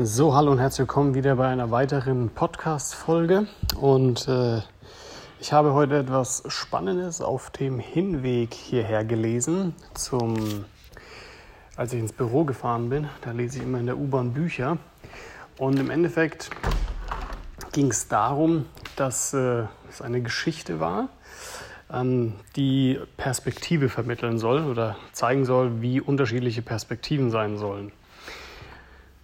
So, hallo und herzlich willkommen wieder bei einer weiteren Podcast-Folge. Und äh, ich habe heute etwas Spannendes auf dem Hinweg hierher gelesen. Zum, als ich ins Büro gefahren bin, da lese ich immer in der U-Bahn Bücher. Und im Endeffekt ging es darum, dass äh, es eine Geschichte war, ähm, die Perspektive vermitteln soll oder zeigen soll, wie unterschiedliche Perspektiven sein sollen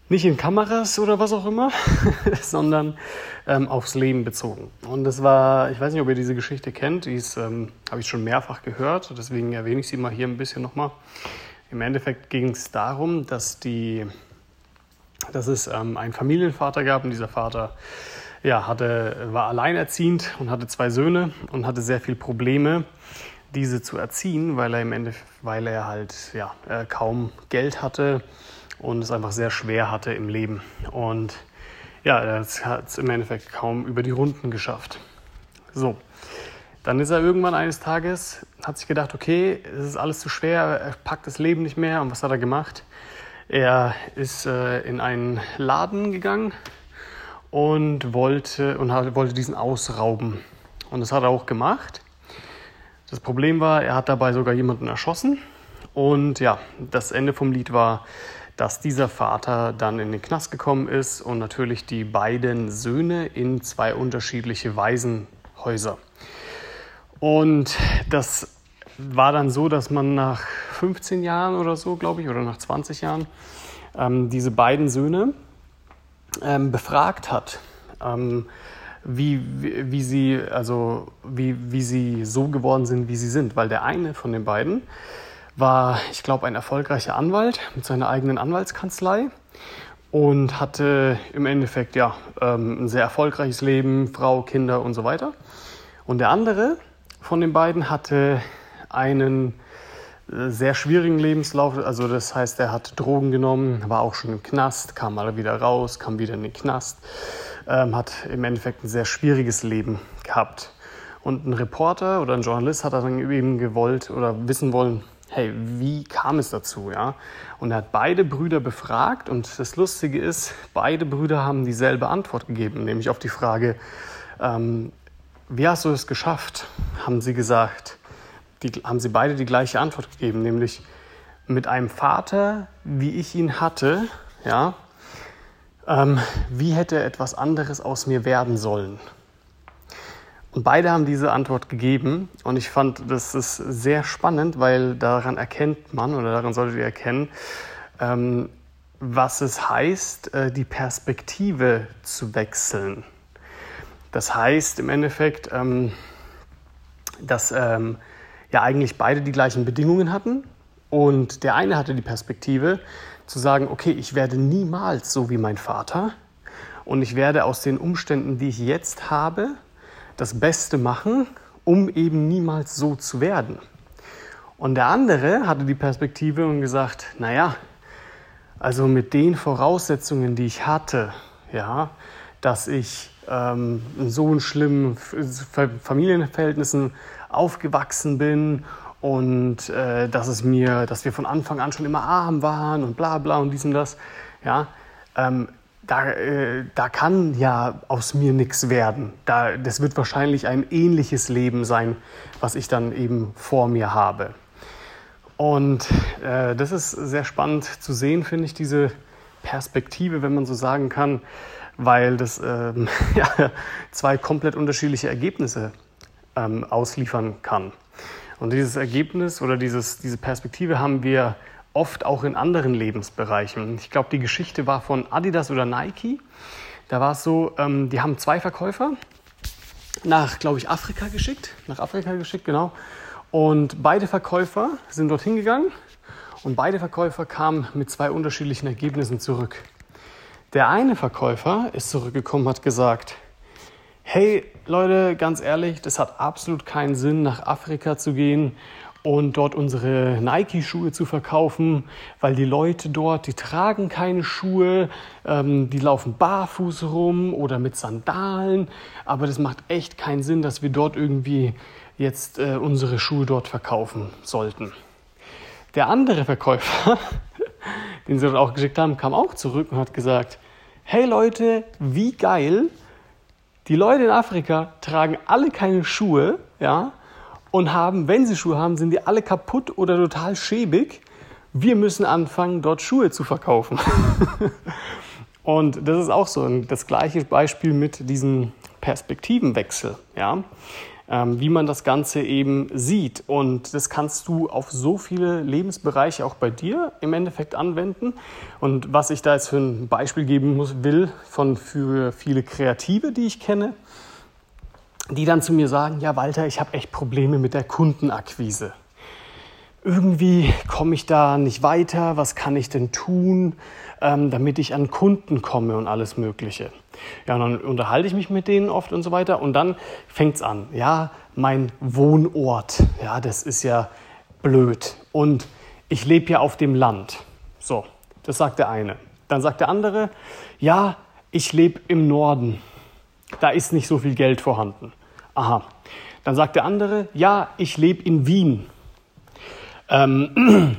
nicht in Kameras oder was auch immer, sondern ähm, aufs Leben bezogen. Und das war, ich weiß nicht, ob ihr diese Geschichte kennt, die ähm, habe ich schon mehrfach gehört, deswegen erwähne ich sie mal hier ein bisschen nochmal. Im Endeffekt ging es darum, dass, die, dass es ähm, einen Familienvater gab und dieser Vater ja, hatte, war alleinerziehend und hatte zwei Söhne und hatte sehr viele Probleme, diese zu erziehen, weil er im Endeffekt, weil er halt ja, äh, kaum Geld hatte und es einfach sehr schwer hatte im Leben. Und ja, er hat es im Endeffekt kaum über die Runden geschafft. So, dann ist er irgendwann eines Tages, hat sich gedacht, okay, es ist alles zu schwer, er packt das Leben nicht mehr. Und was hat er gemacht? Er ist äh, in einen Laden gegangen und wollte, und hat, wollte diesen ausrauben. Und das hat er auch gemacht. Das Problem war, er hat dabei sogar jemanden erschossen. Und ja, das Ende vom Lied war, dass dieser Vater dann in den Knast gekommen ist und natürlich die beiden Söhne in zwei unterschiedliche Waisenhäuser. Und das war dann so, dass man nach 15 Jahren oder so, glaube ich, oder nach 20 Jahren, ähm, diese beiden Söhne ähm, befragt hat, ähm, wie, wie, wie, sie, also wie, wie sie so geworden sind, wie sie sind. Weil der eine von den beiden war, ich glaube, ein erfolgreicher Anwalt mit seiner eigenen Anwaltskanzlei und hatte im Endeffekt ja ähm, ein sehr erfolgreiches Leben, Frau, Kinder und so weiter. Und der andere von den beiden hatte einen äh, sehr schwierigen Lebenslauf. Also das heißt, er hat Drogen genommen, war auch schon im Knast, kam mal wieder raus, kam wieder in den Knast, ähm, hat im Endeffekt ein sehr schwieriges Leben gehabt. Und ein Reporter oder ein Journalist hat dann eben gewollt oder wissen wollen, hey, wie kam es dazu? Ja? Und er hat beide Brüder befragt und das Lustige ist, beide Brüder haben dieselbe Antwort gegeben, nämlich auf die Frage, ähm, wie hast du es geschafft? Haben sie gesagt, die, haben sie beide die gleiche Antwort gegeben, nämlich mit einem Vater, wie ich ihn hatte, ja, ähm, wie hätte etwas anderes aus mir werden sollen? Und beide haben diese Antwort gegeben. Und ich fand, das ist sehr spannend, weil daran erkennt man oder daran solltet ihr erkennen, ähm, was es heißt, äh, die Perspektive zu wechseln. Das heißt im Endeffekt, ähm, dass ähm, ja eigentlich beide die gleichen Bedingungen hatten. Und der eine hatte die Perspektive zu sagen, okay, ich werde niemals so wie mein Vater. Und ich werde aus den Umständen, die ich jetzt habe, das Beste machen, um eben niemals so zu werden. Und der andere hatte die Perspektive und gesagt, naja, also mit den Voraussetzungen, die ich hatte, ja, dass ich ähm, in so schlimmen Familienverhältnissen aufgewachsen bin und äh, dass es mir, dass wir von Anfang an schon immer arm waren und bla bla und dies und das, ja, ähm, da, äh, da kann ja aus mir nichts werden. Da, das wird wahrscheinlich ein ähnliches Leben sein, was ich dann eben vor mir habe. Und äh, das ist sehr spannend zu sehen, finde ich, diese Perspektive, wenn man so sagen kann, weil das ähm, ja, zwei komplett unterschiedliche Ergebnisse ähm, ausliefern kann. Und dieses Ergebnis oder dieses, diese Perspektive haben wir oft auch in anderen Lebensbereichen. Ich glaube, die Geschichte war von Adidas oder Nike. Da war es so, ähm, die haben zwei Verkäufer nach, glaube ich, Afrika geschickt. Nach Afrika geschickt, genau. Und beide Verkäufer sind dorthin gegangen und beide Verkäufer kamen mit zwei unterschiedlichen Ergebnissen zurück. Der eine Verkäufer ist zurückgekommen, hat gesagt, hey Leute, ganz ehrlich, das hat absolut keinen Sinn, nach Afrika zu gehen und dort unsere Nike-Schuhe zu verkaufen, weil die Leute dort, die tragen keine Schuhe, ähm, die laufen barfuß rum oder mit Sandalen, aber das macht echt keinen Sinn, dass wir dort irgendwie jetzt äh, unsere Schuhe dort verkaufen sollten. Der andere Verkäufer, den sie dort auch geschickt haben, kam auch zurück und hat gesagt, hey Leute, wie geil, die Leute in Afrika tragen alle keine Schuhe, ja, und haben, wenn sie Schuhe haben, sind die alle kaputt oder total schäbig. Wir müssen anfangen, dort Schuhe zu verkaufen. und das ist auch so das gleiche Beispiel mit diesem Perspektivenwechsel, ja ähm, wie man das Ganze eben sieht. Und das kannst du auf so viele Lebensbereiche auch bei dir im Endeffekt anwenden. Und was ich da jetzt für ein Beispiel geben muss, will von für viele Kreative, die ich kenne, die dann zu mir sagen, ja Walter, ich habe echt Probleme mit der Kundenakquise. Irgendwie komme ich da nicht weiter, was kann ich denn tun, ähm, damit ich an Kunden komme und alles Mögliche. Ja, und dann unterhalte ich mich mit denen oft und so weiter. Und dann fängt es an. Ja, mein Wohnort, ja, das ist ja blöd. Und ich lebe ja auf dem Land. So, das sagt der eine. Dann sagt der andere, ja, ich lebe im Norden. Da ist nicht so viel Geld vorhanden. Aha. Dann sagt der andere, ja, ich lebe in Wien. Ähm,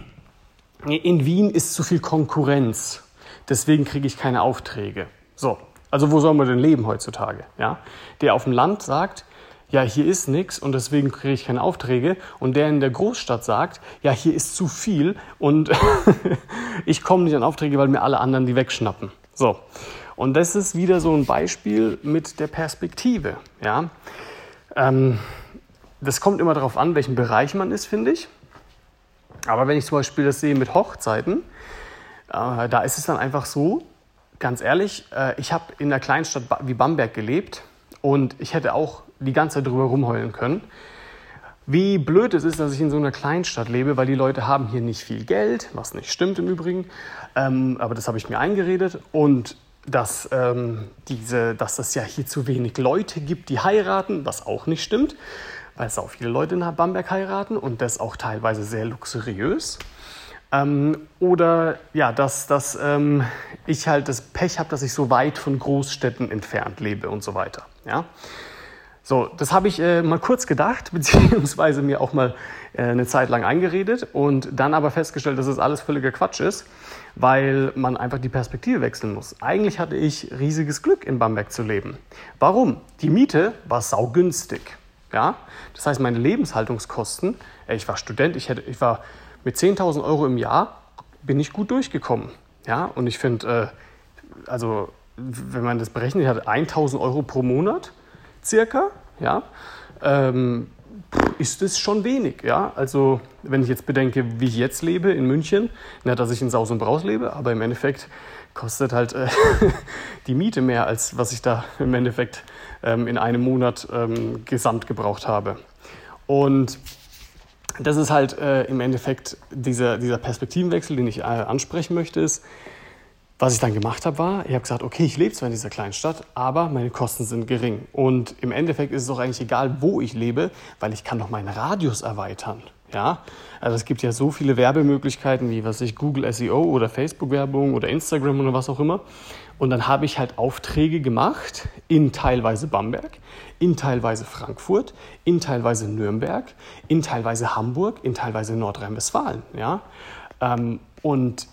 in Wien ist zu viel Konkurrenz. Deswegen kriege ich keine Aufträge. So, also wo soll man denn leben heutzutage? Ja? Der auf dem Land sagt, ja, hier ist nichts und deswegen kriege ich keine Aufträge. Und der in der Großstadt sagt, ja, hier ist zu viel und ich komme nicht an Aufträge, weil mir alle anderen die wegschnappen. So. Und das ist wieder so ein Beispiel mit der Perspektive. Ja? Ähm, das kommt immer darauf an, welchen Bereich man ist, finde ich. Aber wenn ich zum Beispiel das sehe mit Hochzeiten, äh, da ist es dann einfach so, ganz ehrlich, äh, ich habe in einer Kleinstadt wie Bamberg gelebt und ich hätte auch die ganze Zeit drüber rumheulen können. Wie blöd es ist, dass ich in so einer Kleinstadt lebe, weil die Leute haben hier nicht viel Geld, was nicht stimmt im Übrigen, ähm, aber das habe ich mir eingeredet und dass, ähm, diese, dass es ja hier zu wenig Leute gibt, die heiraten, was auch nicht stimmt, weil es auch viele Leute in Bamberg heiraten und das auch teilweise sehr luxuriös. Ähm, oder ja, dass, dass ähm, ich halt das Pech habe, dass ich so weit von Großstädten entfernt lebe und so weiter. Ja? So, das habe ich äh, mal kurz gedacht, beziehungsweise mir auch mal äh, eine Zeit lang eingeredet und dann aber festgestellt, dass es das alles völliger Quatsch ist, weil man einfach die Perspektive wechseln muss. Eigentlich hatte ich riesiges Glück, in Bamberg zu leben. Warum? Die Miete war saugünstig. Ja? Das heißt, meine Lebenshaltungskosten, ich war Student, ich, hätte, ich war mit 10.000 Euro im Jahr bin ich gut durchgekommen. Ja, und ich finde, äh, also wenn man das berechnet hat, 1.000 Euro pro Monat circa, ja, ähm, ist es schon wenig. Ja? Also wenn ich jetzt bedenke, wie ich jetzt lebe in München, na, dass ich in Saus und Braus lebe, aber im Endeffekt kostet halt äh, die Miete mehr, als was ich da im Endeffekt ähm, in einem Monat ähm, gesamt gebraucht habe. Und das ist halt äh, im Endeffekt dieser, dieser Perspektivenwechsel, den ich äh, ansprechen möchte, ist, was ich dann gemacht habe, war, ich habe gesagt, okay, ich lebe zwar in dieser kleinen Stadt, aber meine Kosten sind gering. Und im Endeffekt ist es auch eigentlich egal, wo ich lebe, weil ich kann doch meinen Radius erweitern. Ja, also es gibt ja so viele Werbemöglichkeiten wie was ich Google SEO oder Facebook Werbung oder Instagram oder was auch immer. Und dann habe ich halt Aufträge gemacht in teilweise Bamberg, in teilweise Frankfurt, in teilweise Nürnberg, in teilweise Hamburg, in teilweise Nordrhein-Westfalen. Ja, ähm, und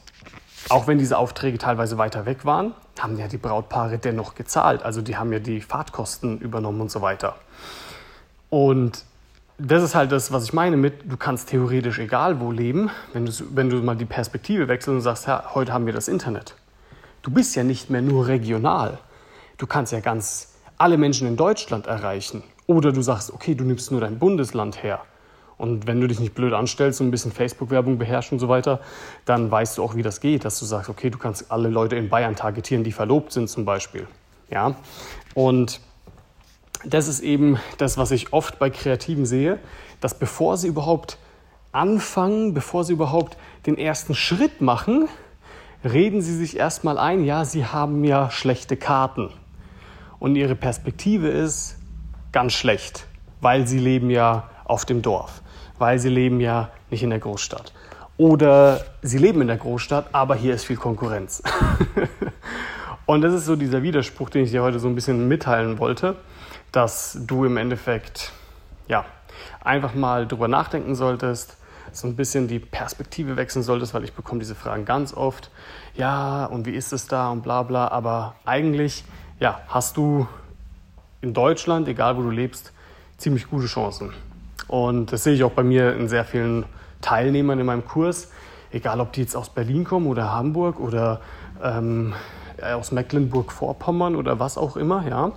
auch wenn diese Aufträge teilweise weiter weg waren, haben ja die Brautpaare dennoch gezahlt. Also die haben ja die Fahrtkosten übernommen und so weiter. Und das ist halt das, was ich meine mit, du kannst theoretisch egal wo leben, wenn du, wenn du mal die Perspektive wechselst und sagst, ja, heute haben wir das Internet. Du bist ja nicht mehr nur regional. Du kannst ja ganz alle Menschen in Deutschland erreichen. Oder du sagst, okay, du nimmst nur dein Bundesland her. Und wenn du dich nicht blöd anstellst und ein bisschen Facebook-Werbung beherrschst und so weiter, dann weißt du auch, wie das geht, dass du sagst, okay, du kannst alle Leute in Bayern targetieren, die verlobt sind zum Beispiel. Ja? Und das ist eben das, was ich oft bei Kreativen sehe, dass bevor sie überhaupt anfangen, bevor sie überhaupt den ersten Schritt machen, reden sie sich erstmal ein, ja, sie haben ja schlechte Karten. Und ihre Perspektive ist ganz schlecht, weil sie leben ja auf dem Dorf weil sie leben ja nicht in der Großstadt. Oder sie leben in der Großstadt, aber hier ist viel Konkurrenz. Und das ist so dieser Widerspruch, den ich dir heute so ein bisschen mitteilen wollte, dass du im Endeffekt ja, einfach mal drüber nachdenken solltest, so ein bisschen die Perspektive wechseln solltest, weil ich bekomme diese Fragen ganz oft. Ja, und wie ist es da und bla bla. Aber eigentlich, ja, hast du in Deutschland, egal wo du lebst, ziemlich gute Chancen. Und das sehe ich auch bei mir in sehr vielen Teilnehmern in meinem Kurs, egal ob die jetzt aus Berlin kommen oder Hamburg oder ähm, aus Mecklenburg-Vorpommern oder was auch immer, ja.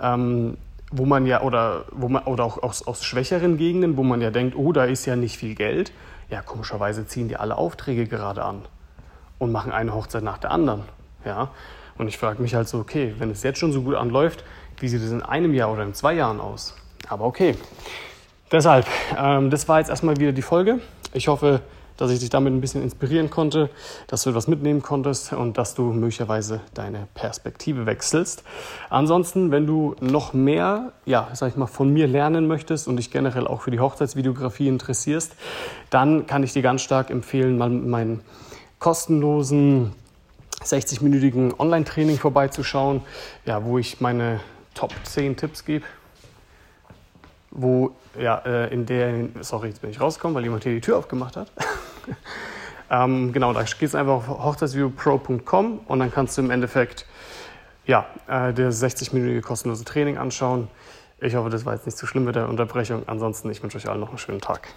Ähm, wo man ja, oder, wo man, oder auch aus, aus schwächeren Gegenden, wo man ja denkt, oh, da ist ja nicht viel Geld. Ja, komischerweise ziehen die alle Aufträge gerade an und machen eine Hochzeit nach der anderen. Ja? Und ich frage mich halt so, okay, wenn es jetzt schon so gut anläuft, wie sieht es in einem Jahr oder in zwei Jahren aus? Aber okay. Deshalb, ähm, das war jetzt erstmal wieder die Folge. Ich hoffe, dass ich dich damit ein bisschen inspirieren konnte, dass du etwas mitnehmen konntest und dass du möglicherweise deine Perspektive wechselst. Ansonsten, wenn du noch mehr, ja, sag ich mal, von mir lernen möchtest und dich generell auch für die Hochzeitsvideografie interessierst, dann kann ich dir ganz stark empfehlen, mal meinen kostenlosen 60-minütigen Online-Training vorbeizuschauen, ja, wo ich meine Top 10 Tipps gebe wo, ja, äh, in der, sorry, jetzt bin ich rausgekommen, weil jemand hier die Tür aufgemacht hat. ähm, genau, da gehst du einfach auf hochzeitsviewpro.com und dann kannst du im Endeffekt, ja, äh, das 60-minütige kostenlose Training anschauen. Ich hoffe, das war jetzt nicht zu schlimm mit der Unterbrechung. Ansonsten, ich wünsche euch allen noch einen schönen Tag.